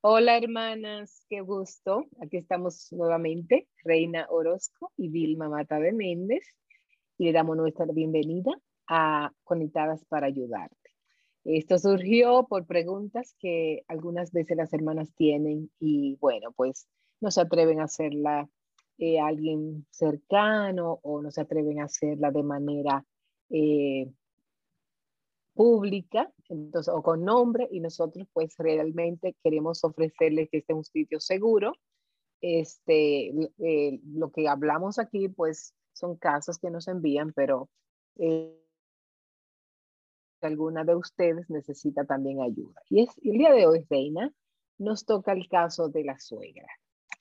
Hola hermanas, qué gusto. Aquí estamos nuevamente, Reina Orozco y Vilma Mata de Méndez, y le damos nuestra bienvenida a Conectadas para Ayudarte. Esto surgió por preguntas que algunas veces las hermanas tienen y bueno, pues no se atreven a hacerla eh, alguien cercano o no se atreven a hacerla de manera eh, pública, entonces, o con nombre, y nosotros pues realmente queremos ofrecerles que este es un sitio seguro. Este, eh, lo que hablamos aquí pues son casos que nos envían, pero eh, alguna de ustedes necesita también ayuda. Y es, el día de hoy, Reina, nos toca el caso de la suegra.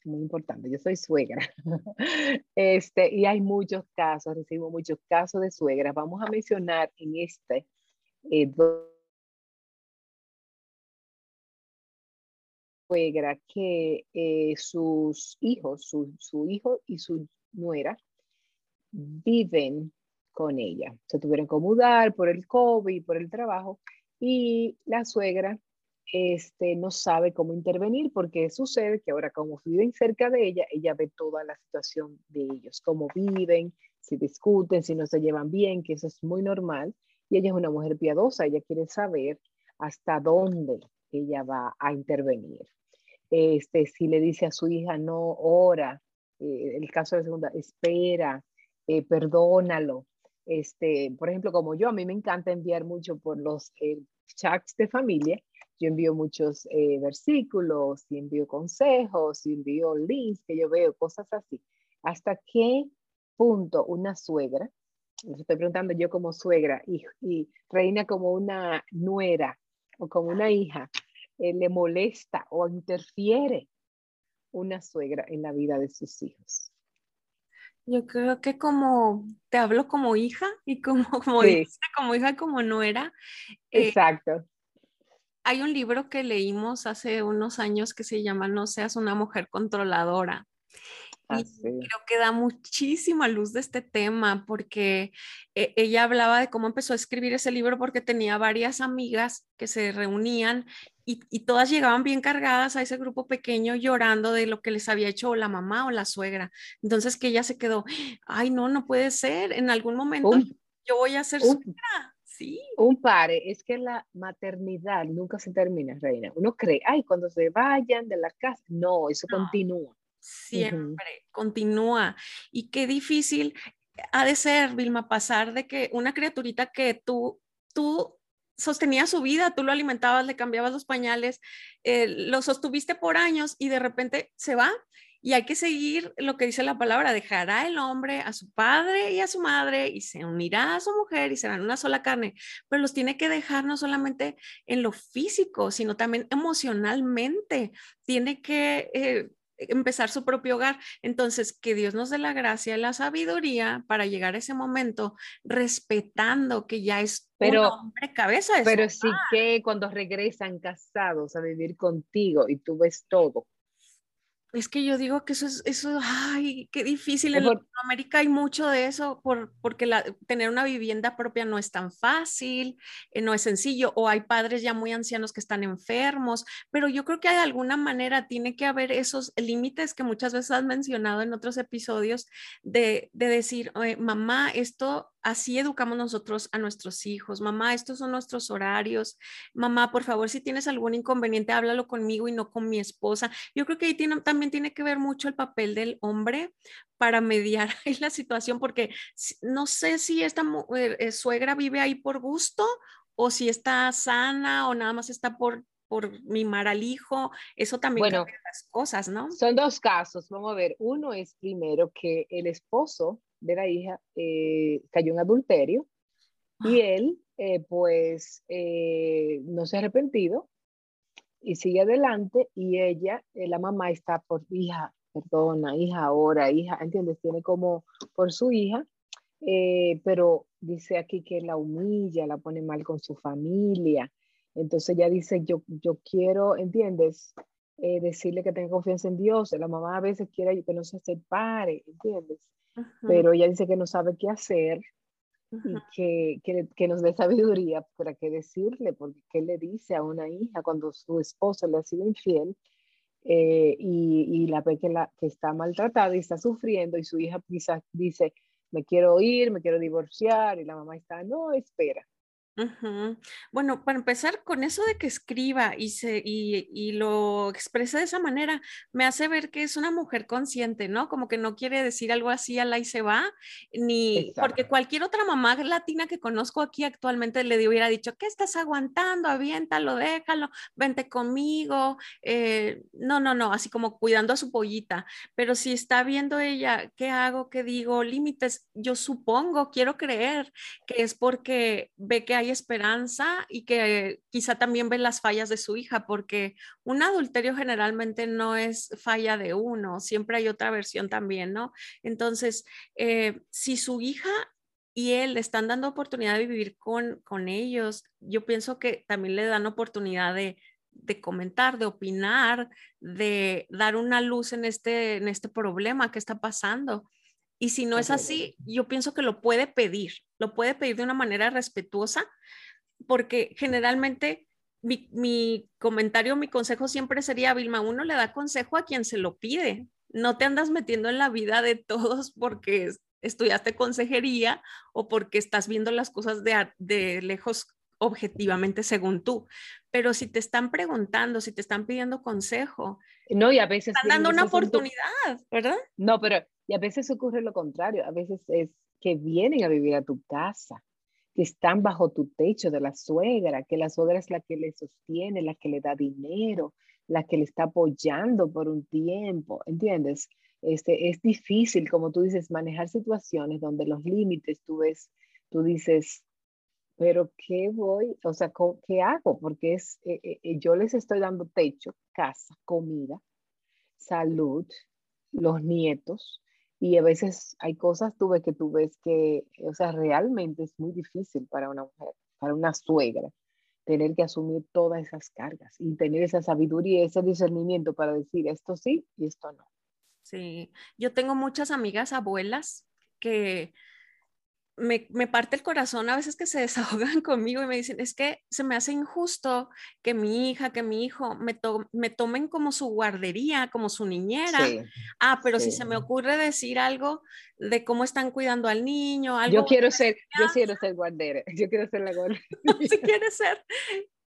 Muy importante, yo soy suegra. Este, y hay muchos casos, recibo muchos casos de suegras. Vamos a mencionar en este eh, suegra que eh, sus hijos, su, su, hijo y su nuera viven con ella. Se tuvieron que mudar por el COVID, por el trabajo, y la suegra este, no sabe cómo intervenir porque sucede que ahora como viven cerca de ella, ella ve toda la situación de ellos, cómo viven, si discuten, si no se llevan bien, que eso es muy normal y ella es una mujer piadosa, ella quiere saber hasta dónde ella va a intervenir. Este, si le dice a su hija, no, ora, eh, el caso de segunda, espera, eh, perdónalo. Este, por ejemplo, como yo, a mí me encanta enviar mucho por los eh, chats de familia. Yo envío muchos eh, versículos, y envío consejos, y envío links que yo veo, cosas así. ¿Hasta qué punto una suegra les estoy preguntando yo como suegra y, y reina como una nuera o como una hija, eh, le molesta o interfiere una suegra en la vida de sus hijos? Yo creo que como te hablo como hija y como, como, como hija, como nuera. Eh, Exacto. Hay un libro que leímos hace unos años que se llama No seas una mujer controladora. Y creo que da muchísima luz de este tema porque eh, ella hablaba de cómo empezó a escribir ese libro porque tenía varias amigas que se reunían y, y, todas llegaban bien cargadas a ese grupo pequeño llorando de lo que les había hecho la mamá o la suegra. Entonces que ella se quedó, ay no, no puede ser, en algún momento yo voy a ser suegra. Sí. Un pare, es que la maternidad nunca se termina, Reina. Uno cree, ay, cuando se vayan de la casa, no, eso continúa siempre, continúa. Y qué difícil ha de ser, Vilma, pasar de que una criaturita que tú, tú sostenía su vida, tú lo alimentabas, le cambiabas los pañales, eh, lo sostuviste por años y de repente se va. Y hay que seguir lo que dice la palabra, dejará el hombre a su padre y a su madre y se unirá a su mujer y serán una sola carne, pero los tiene que dejar no solamente en lo físico, sino también emocionalmente. Tiene que eh, empezar su propio hogar. Entonces, que Dios nos dé la gracia y la sabiduría para llegar a ese momento respetando que ya es pero, un hombre cabeza. pero sí que cuando regresan casados a vivir contigo y tú ves todo, es que yo digo que eso es, eso, ay, qué difícil. En Latinoamérica hay mucho de eso por, porque la, tener una vivienda propia no es tan fácil, eh, no es sencillo, o hay padres ya muy ancianos que están enfermos, pero yo creo que de alguna manera tiene que haber esos límites que muchas veces has mencionado en otros episodios de, de decir, mamá, esto así educamos nosotros a nuestros hijos. Mamá, estos son nuestros horarios. Mamá, por favor, si tienes algún inconveniente, háblalo conmigo y no con mi esposa. Yo creo que ahí tiene, también tiene que ver mucho el papel del hombre para mediar la situación, porque no sé si esta eh, suegra vive ahí por gusto o si está sana o nada más está por por mimar al hijo, eso también bueno, las cosas, ¿no? Son dos casos, vamos a ver. Uno es primero que el esposo de la hija eh, cayó en adulterio y ah. él eh, pues eh, no se ha arrepentido y sigue adelante y ella, la mamá está por hija, perdona, hija ahora, hija, ¿entiendes? Tiene como por su hija, pero dice aquí que la humilla, la pone mal con su familia. Entonces ella dice, yo, yo quiero, ¿entiendes? decirle que tenga confianza en Dios. La mamá a veces quiere que no se separe, ¿entiendes? Pero ella dice que no sabe qué hacer y que, que, que, nos dé sabiduría para qué decirle, porque qué le dice a una hija cuando su esposo le ha sido infiel eh, y, y, la ve que, la, que está maltratada y está sufriendo y su hija quizás dice, me quiero ir, me quiero divorciar y la mamá está, no, espera, bueno, para empezar, con eso de que escriba y, se, y, lo expresa de esa manera, me hace ver que es una mujer consciente, ¿no? Como que no quiere decir algo así a la y se va, ni porque cualquier otra mamá latina que conozco aquí actualmente le hubiera dicho, ¿qué estás aguantando? Aviéntalo, déjalo, vente conmigo. Eh, no, no, no, así como cuidando a su pollita. Pero si está viendo ella, ¿qué hago? ¿Qué digo? Límites, yo supongo, quiero creer que es porque ve que hay esperanza y que quizá también ve las fallas de su hija, porque un adulterio generalmente no es falla de uno, siempre hay otra versión también, ¿no? Entonces, eh, si su hija y él le están dando oportunidad de vivir con, con ellos, yo pienso que también le dan oportunidad de, de comentar, de opinar, de dar una luz en este, en este problema que está pasando. Y si no es así, yo pienso que lo puede pedir, lo puede pedir de una manera respetuosa, porque generalmente mi, comentario, mi consejo siempre sería, Vilma, uno le da consejo a quien se lo pide. No te andas metiendo en la vida de todos porque estudiaste consejería o porque estás viendo las cosas de, de lejos objetivamente según tú. Pero si te están preguntando, si te están pidiendo consejo, no, y a veces están dando una oportunidad, ¿verdad? No, pero y a veces ocurre lo contrario, a veces es que vienen a vivir a tu casa, que están bajo tu techo de la suegra, que la suegra es la que le sostiene, la que le da dinero, la que le está apoyando por un tiempo, ¿entiendes? Este, es difícil, como tú dices, manejar situaciones donde los límites tú ves, tú dices, pero ¿qué voy? O sea, ¿qué hago? Porque es, eh, eh, eh, yo les estoy dando techo, casa, comida, salud, los nietos, y a veces hay cosas, tú ves que tú ves que, o sea, realmente es muy difícil para una mujer, para una suegra, tener que asumir todas esas cargas y tener esa sabiduría, ese discernimiento para decir esto sí y esto no. Sí, yo tengo muchas amigas abuelas que me, me, parte el corazón a veces que se desahogan conmigo y me dicen, es que se me hace injusto que mi hija, que mi hijo me, me tomen como su guardería, como su niñera. ah, pero si se me ocurre decir algo de cómo están cuidando al niño, algo... Yo quiero ser, yo quiero ser guardera, yo quiero ser la guardera. si quiere ser,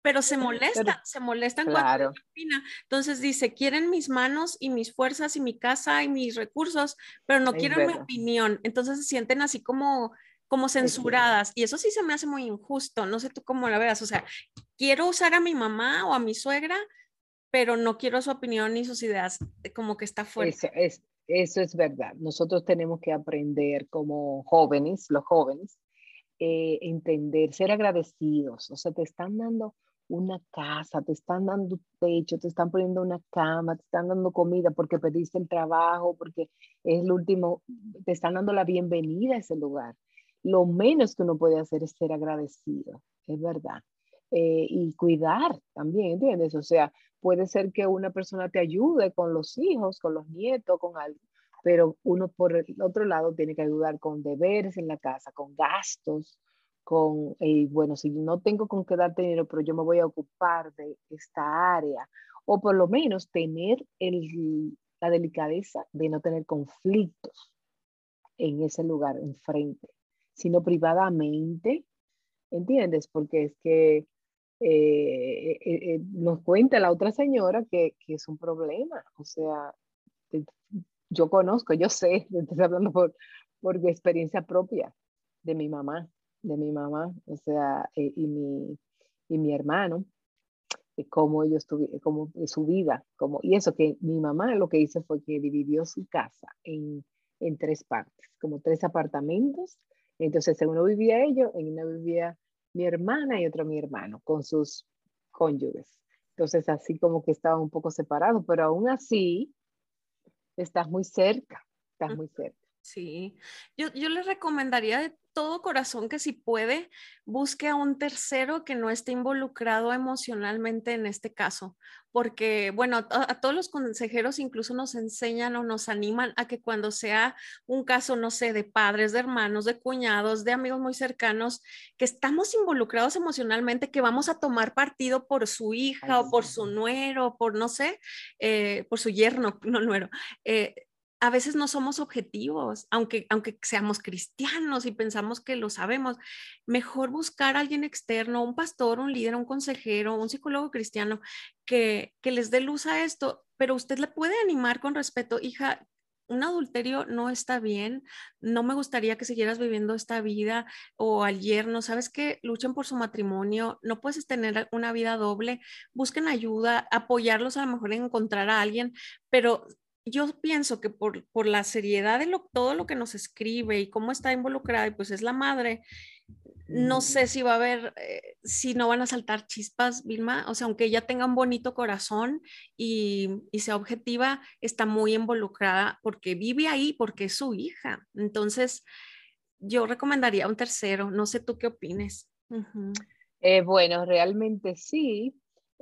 pero se molesta, se molestan cuando opina. Entonces dice, quieren mis manos y mis fuerzas y mi casa y mis recursos, pero no quieren mi opinión. Entonces se sienten así como como censuradas y eso sí se me hace muy injusto, no sé tú cómo la veas, o sea, quiero usar a mi mamá o a mi suegra, pero no quiero su opinión ni sus ideas, eh, como que está fuera. Eso es, eso es verdad, nosotros tenemos que aprender como jóvenes, los jóvenes, eh, entender, ser agradecidos, o sea, te están dando una casa, te están dando techo, te están poniendo una cama, te están dando comida porque pediste el trabajo, porque es el último, te están dando la bienvenida a ese lugar lo menos que uno puede hacer es ser agradecido, es verdad. Eh, y cuidar también, ¿entiendes? O sea, puede ser que una persona te ayude con los hijos, con los nietos, con algo, pero uno por el otro lado tiene que ayudar con deberes en la casa, con gastos, con, eh, bueno, si no tengo con qué darte dinero, pero yo me voy a ocupar de esta área, o por lo menos tener el, la delicadeza de no tener conflictos en ese lugar enfrente sino privadamente, ¿entiendes? Porque es que eh, eh, eh, nos cuenta la otra señora que, que, es un problema, o sea, yo conozco, yo sé, estoy hablando por, por experiencia propia de mi mamá, de mi mamá, o sea, y, mi, y mi hermano, cómo ellos tuvieron, como su vida, como, y eso que mi mamá lo que hizo fue que dividió su casa en, en tres partes, como tres apartamentos, entonces, en uno vivía ellos, en uno vivía mi hermana y otro mi hermano, con sus cónyuges. Entonces, así como que estaban un poco separados, pero aún así, estás muy cerca, estás muy cerca. Sí, yo, yo les recomendaría todo corazón que si puede, busque a un tercero que no esté involucrado emocionalmente en este caso, porque, bueno, a, todos los consejeros incluso nos enseñan o nos animan a que cuando sea un caso, no sé, de padres, de hermanos, de cuñados, de amigos muy cercanos, que estamos involucrados emocionalmente, que vamos a tomar partido por su hija o por su nuero, por no sé, eh, por su yerno, no nuero. Eh, a veces no somos objetivos, aunque, aunque seamos cristianos y pensamos que lo sabemos. Mejor buscar a alguien externo, un pastor, un líder, un consejero, un psicólogo cristiano que, que les dé luz a esto, pero usted le puede animar con respeto, hija, un adulterio no está bien, no me gustaría que siguieras viviendo esta vida o al yerno, sabes que luchen por su matrimonio, no puedes tener una vida doble, busquen ayuda, apoyarlos a lo mejor en encontrar a alguien, pero yo pienso que por, por la seriedad de lo, todo lo que nos escribe y cómo está involucrada, y pues es la madre, no sé si va a haber, eh, si no van a saltar chispas, Vilma, o sea, aunque ella tenga un bonito corazón y, y, sea objetiva, está muy involucrada porque vive ahí, porque es su hija. Entonces, yo recomendaría un tercero, no sé tú qué opines. Eh, bueno, realmente sí,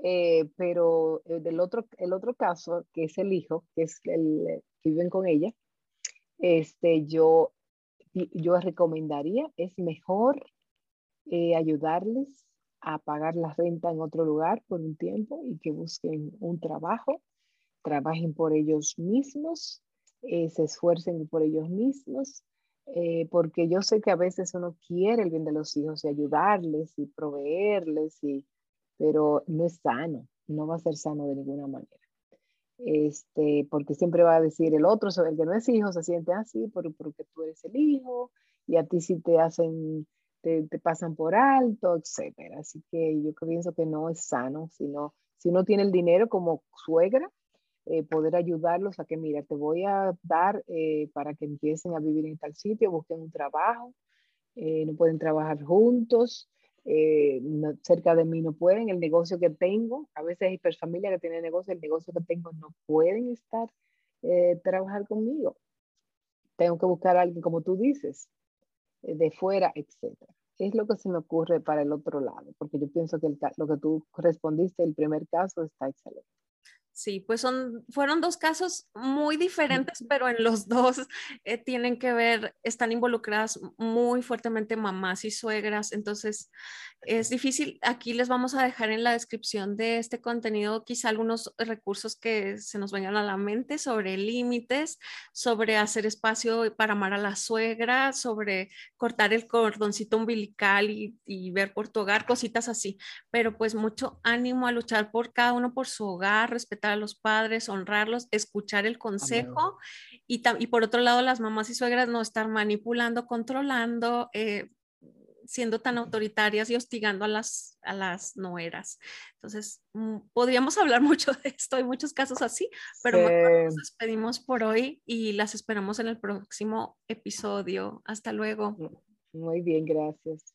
eh, pero eh, del otro, el otro caso, que es el hijo, que es el eh, que viven con ella, este, yo, yo recomendaría, es mejor ayudarles a pagar la renta en otro lugar por un tiempo y que busquen un trabajo, trabajen por ellos mismos, se esfuercen por ellos mismos, porque yo sé que a veces uno quiere el bien de los hijos y ayudarles y proveerles y pero no es sano, no va a ser sano de ninguna manera. Este, porque siempre va a decir el otro, el que no es hijo, se siente así porque tú eres el hijo y a ti sí te hacen, te, pasan por alto, etcétera. Así que yo pienso que no es sano, sino si uno tiene el dinero como suegra, eh, poder ayudarlos a que, mira, te voy a dar eh, para que empiecen a vivir en tal sitio, busquen un trabajo, eh, no pueden trabajar juntos, eh, cerca de mí no pueden, el negocio que tengo, a veces hay familia que tiene negocio, el negocio que tengo no pueden estar, eh, trabajar conmigo. Tengo que buscar a alguien, como tú dices, eh, de fuera, etc. Es lo que se me ocurre para el otro lado, porque yo pienso que lo que tú respondiste, el primer caso, está excelente. Sí, pues son, fueron dos casos muy diferentes, pero en los dos eh, tienen que ver, están involucradas muy fuertemente mamás y suegras, entonces es difícil. Aquí les vamos a dejar en la descripción de este contenido quizá algunos recursos que se nos vengan a la mente sobre límites, sobre hacer espacio para amar a la suegra, sobre cortar el cordoncito umbilical y, y ver por tu hogar, cositas así. Pero pues mucho ánimo a luchar por cada uno por su hogar, respetar a los padres, honrarlos, escuchar el consejo y, y, por otro lado las mamás y suegras no estar manipulando, controlando, eh, siendo tan autoritarias y hostigando a las, a las nueras. Entonces, mm, podríamos hablar mucho de esto, hay muchos casos así, pero nos despedimos por hoy y las esperamos en el próximo episodio. Hasta luego. Muy bien, gracias.